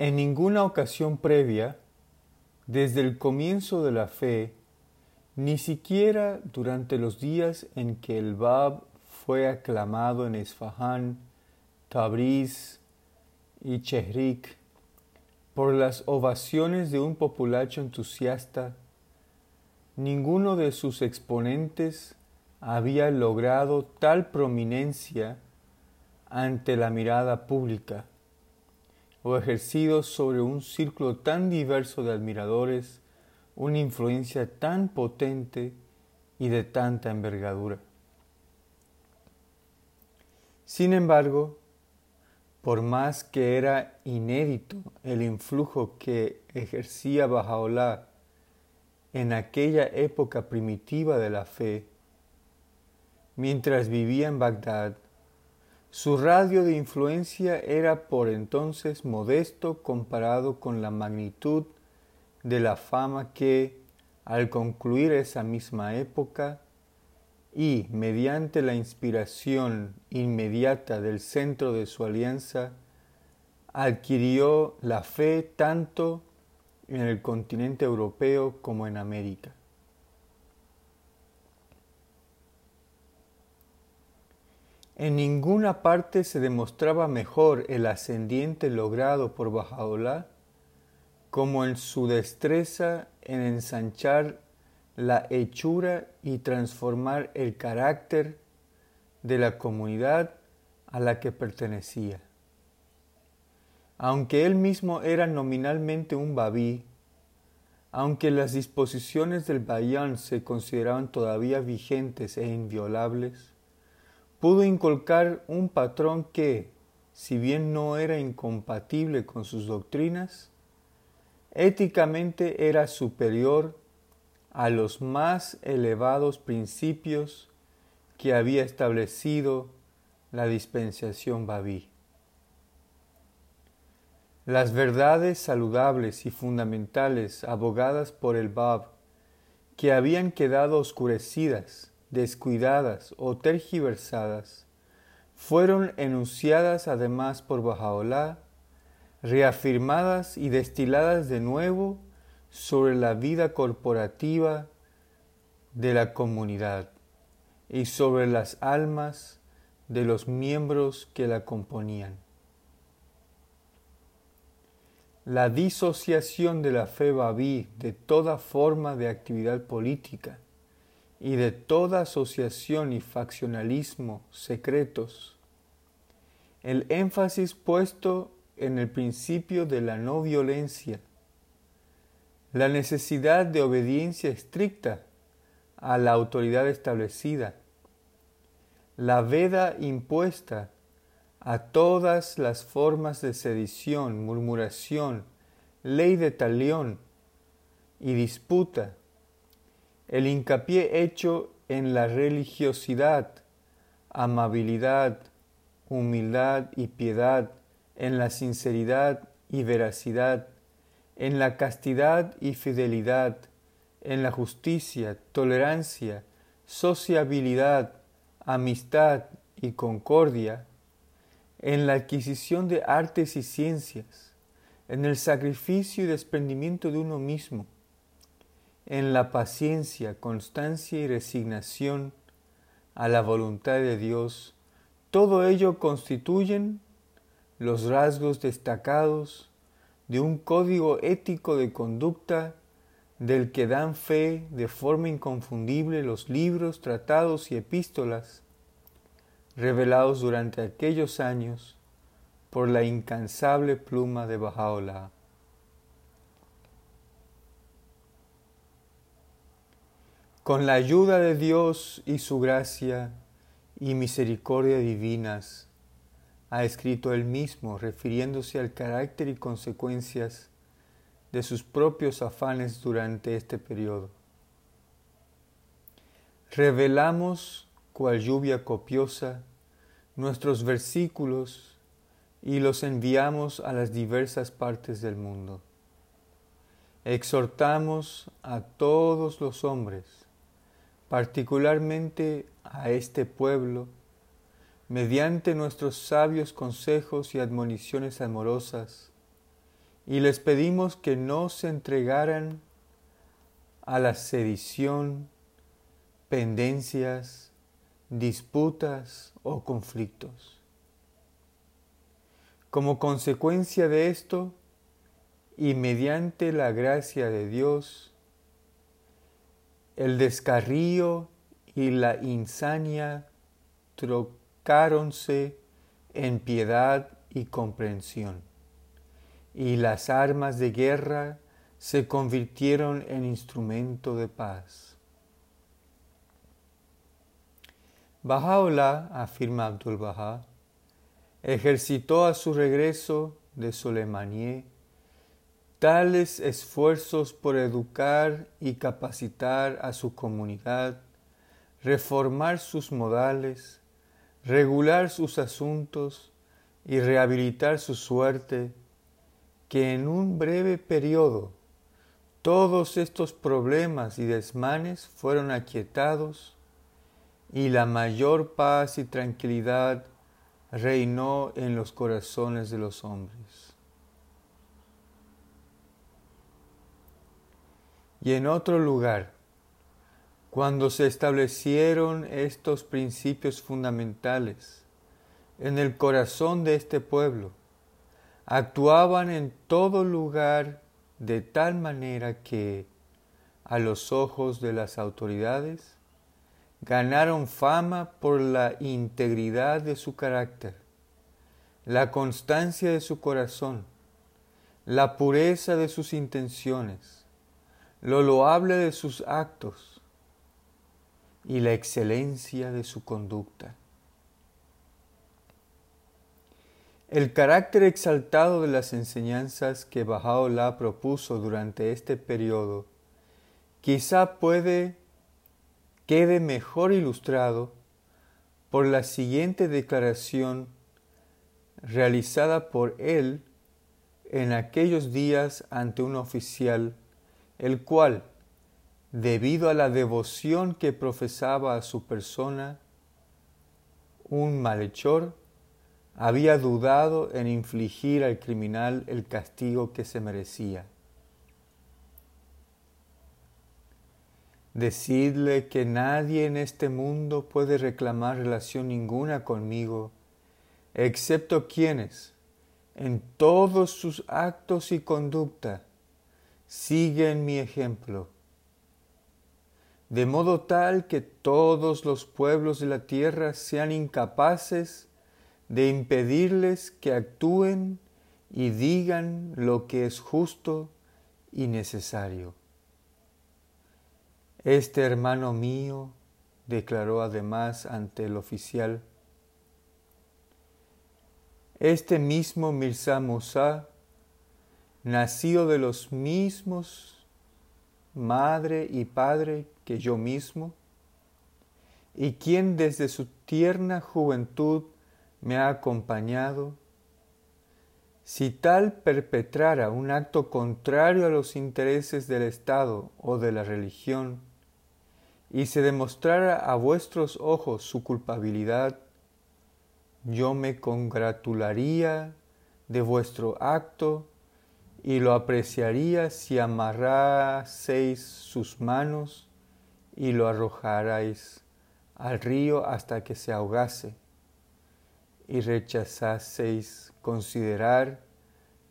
En ninguna ocasión previa, desde el comienzo de la fe, ni siquiera durante los días en que el Bab fue aclamado en Esfahán, Tabriz y Chehrik por las ovaciones de un populacho entusiasta, ninguno de sus exponentes había logrado tal prominencia ante la mirada pública o ejercido sobre un círculo tan diverso de admiradores una influencia tan potente y de tanta envergadura. Sin embargo, por más que era inédito el influjo que ejercía Bajaolá en aquella época primitiva de la fe, mientras vivía en Bagdad, su radio de influencia era por entonces modesto comparado con la magnitud de la fama que, al concluir esa misma época, y, mediante la inspiración inmediata del centro de su alianza, adquirió la fe tanto en el continente europeo como en América. En ninguna parte se demostraba mejor el ascendiente logrado por Bajaola como en su destreza en ensanchar la hechura y transformar el carácter de la comunidad a la que pertenecía. Aunque él mismo era nominalmente un babí, aunque las disposiciones del Bayán se consideraban todavía vigentes e inviolables, pudo inculcar un patrón que, si bien no era incompatible con sus doctrinas, éticamente era superior a los más elevados principios que había establecido la dispensación Babí. Las verdades saludables y fundamentales abogadas por el Bab, que habían quedado oscurecidas descuidadas o tergiversadas, fueron enunciadas además por Bajaolá, reafirmadas y destiladas de nuevo sobre la vida corporativa de la comunidad y sobre las almas de los miembros que la componían. La disociación de la fe babí de toda forma de actividad política y de toda asociación y faccionalismo secretos. El énfasis puesto en el principio de la no violencia, la necesidad de obediencia estricta a la autoridad establecida, la veda impuesta a todas las formas de sedición, murmuración, ley de talión y disputa, el hincapié hecho en la religiosidad, amabilidad, humildad y piedad, en la sinceridad y veracidad, en la castidad y fidelidad, en la justicia, tolerancia, sociabilidad, amistad y concordia, en la adquisición de artes y ciencias, en el sacrificio y desprendimiento de uno mismo, en la paciencia, constancia y resignación a la voluntad de Dios, todo ello constituyen los rasgos destacados de un código ético de conducta del que dan fe de forma inconfundible los libros, tratados y epístolas revelados durante aquellos años por la incansable pluma de Bajaola. Con la ayuda de Dios y su gracia y misericordia divinas, ha escrito él mismo refiriéndose al carácter y consecuencias de sus propios afanes durante este periodo. Revelamos, cual lluvia copiosa, nuestros versículos y los enviamos a las diversas partes del mundo. Exhortamos a todos los hombres particularmente a este pueblo, mediante nuestros sabios consejos y admoniciones amorosas, y les pedimos que no se entregaran a la sedición, pendencias, disputas o conflictos. Como consecuencia de esto, y mediante la gracia de Dios, el descarrío y la insania trocáronse en piedad y comprensión, y las armas de guerra se convirtieron en instrumento de paz. Bahá'u'lláh, afirma Abdul Bahá, ejercitó a su regreso de Soleimanie tales esfuerzos por educar y capacitar a su comunidad, reformar sus modales, regular sus asuntos y rehabilitar su suerte, que en un breve periodo todos estos problemas y desmanes fueron aquietados y la mayor paz y tranquilidad reinó en los corazones de los hombres. Y en otro lugar, cuando se establecieron estos principios fundamentales en el corazón de este pueblo, actuaban en todo lugar de tal manera que, a los ojos de las autoridades, ganaron fama por la integridad de su carácter, la constancia de su corazón, la pureza de sus intenciones, lo loable de sus actos y la excelencia de su conducta. El carácter exaltado de las enseñanzas que Bahá'u'lláh propuso durante este periodo quizá puede quede mejor ilustrado por la siguiente declaración realizada por él en aquellos días ante un oficial el cual, debido a la devoción que profesaba a su persona, un malhechor, había dudado en infligir al criminal el castigo que se merecía. Decidle que nadie en este mundo puede reclamar relación ninguna conmigo, excepto quienes, en todos sus actos y conducta, siguen mi ejemplo, de modo tal que todos los pueblos de la tierra sean incapaces de impedirles que actúen y digan lo que es justo y necesario. Este hermano mío, declaró además ante el oficial, este mismo Mirza Musa nacido de los mismos madre y padre que yo mismo, y quien desde su tierna juventud me ha acompañado, si tal perpetrara un acto contrario a los intereses del Estado o de la religión, y se demostrara a vuestros ojos su culpabilidad, yo me congratularía de vuestro acto y lo apreciaría si amarraseis sus manos y lo arrojarais al río hasta que se ahogase y rechazaseis considerar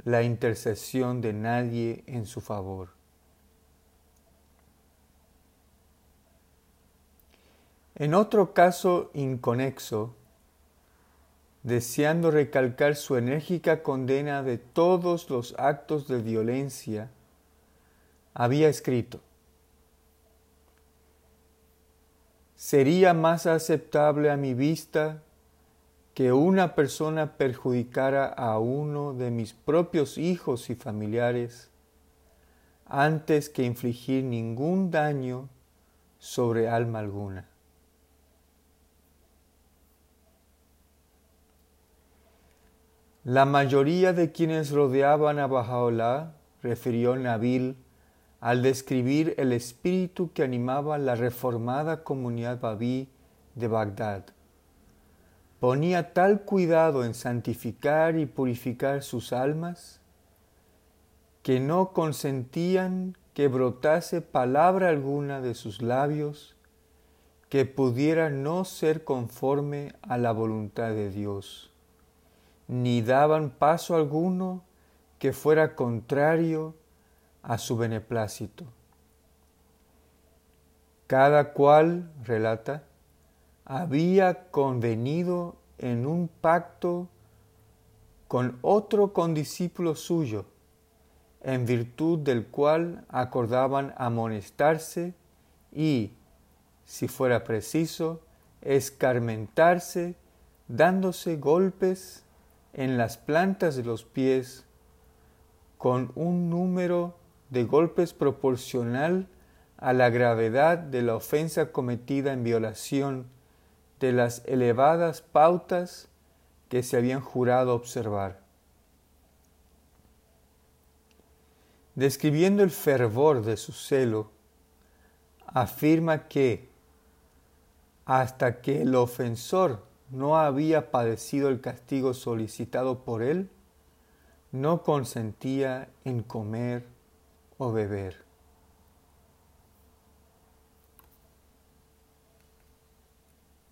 la intercesión de nadie en su favor. En otro caso inconexo, deseando recalcar su enérgica condena de todos los actos de violencia, había escrito, Sería más aceptable a mi vista que una persona perjudicara a uno de mis propios hijos y familiares antes que infligir ningún daño sobre alma alguna. La mayoría de quienes rodeaban a Bajaola, refirió Nabil, al describir el espíritu que animaba la reformada comunidad babí de Bagdad. Ponía tal cuidado en santificar y purificar sus almas que no consentían que brotase palabra alguna de sus labios que pudiera no ser conforme a la voluntad de Dios, ni daban paso alguno que fuera contrario a su beneplácito. Cada cual, relata, había convenido en un pacto con otro condiscípulo suyo, en virtud del cual acordaban amonestarse y, si fuera preciso, escarmentarse dándose golpes en las plantas de los pies con un número de golpes proporcional a la gravedad de la ofensa cometida en violación de las elevadas pautas que se habían jurado observar. Describiendo el fervor de su celo, afirma que hasta que el ofensor no había padecido el castigo solicitado por él, no consentía en comer o beber.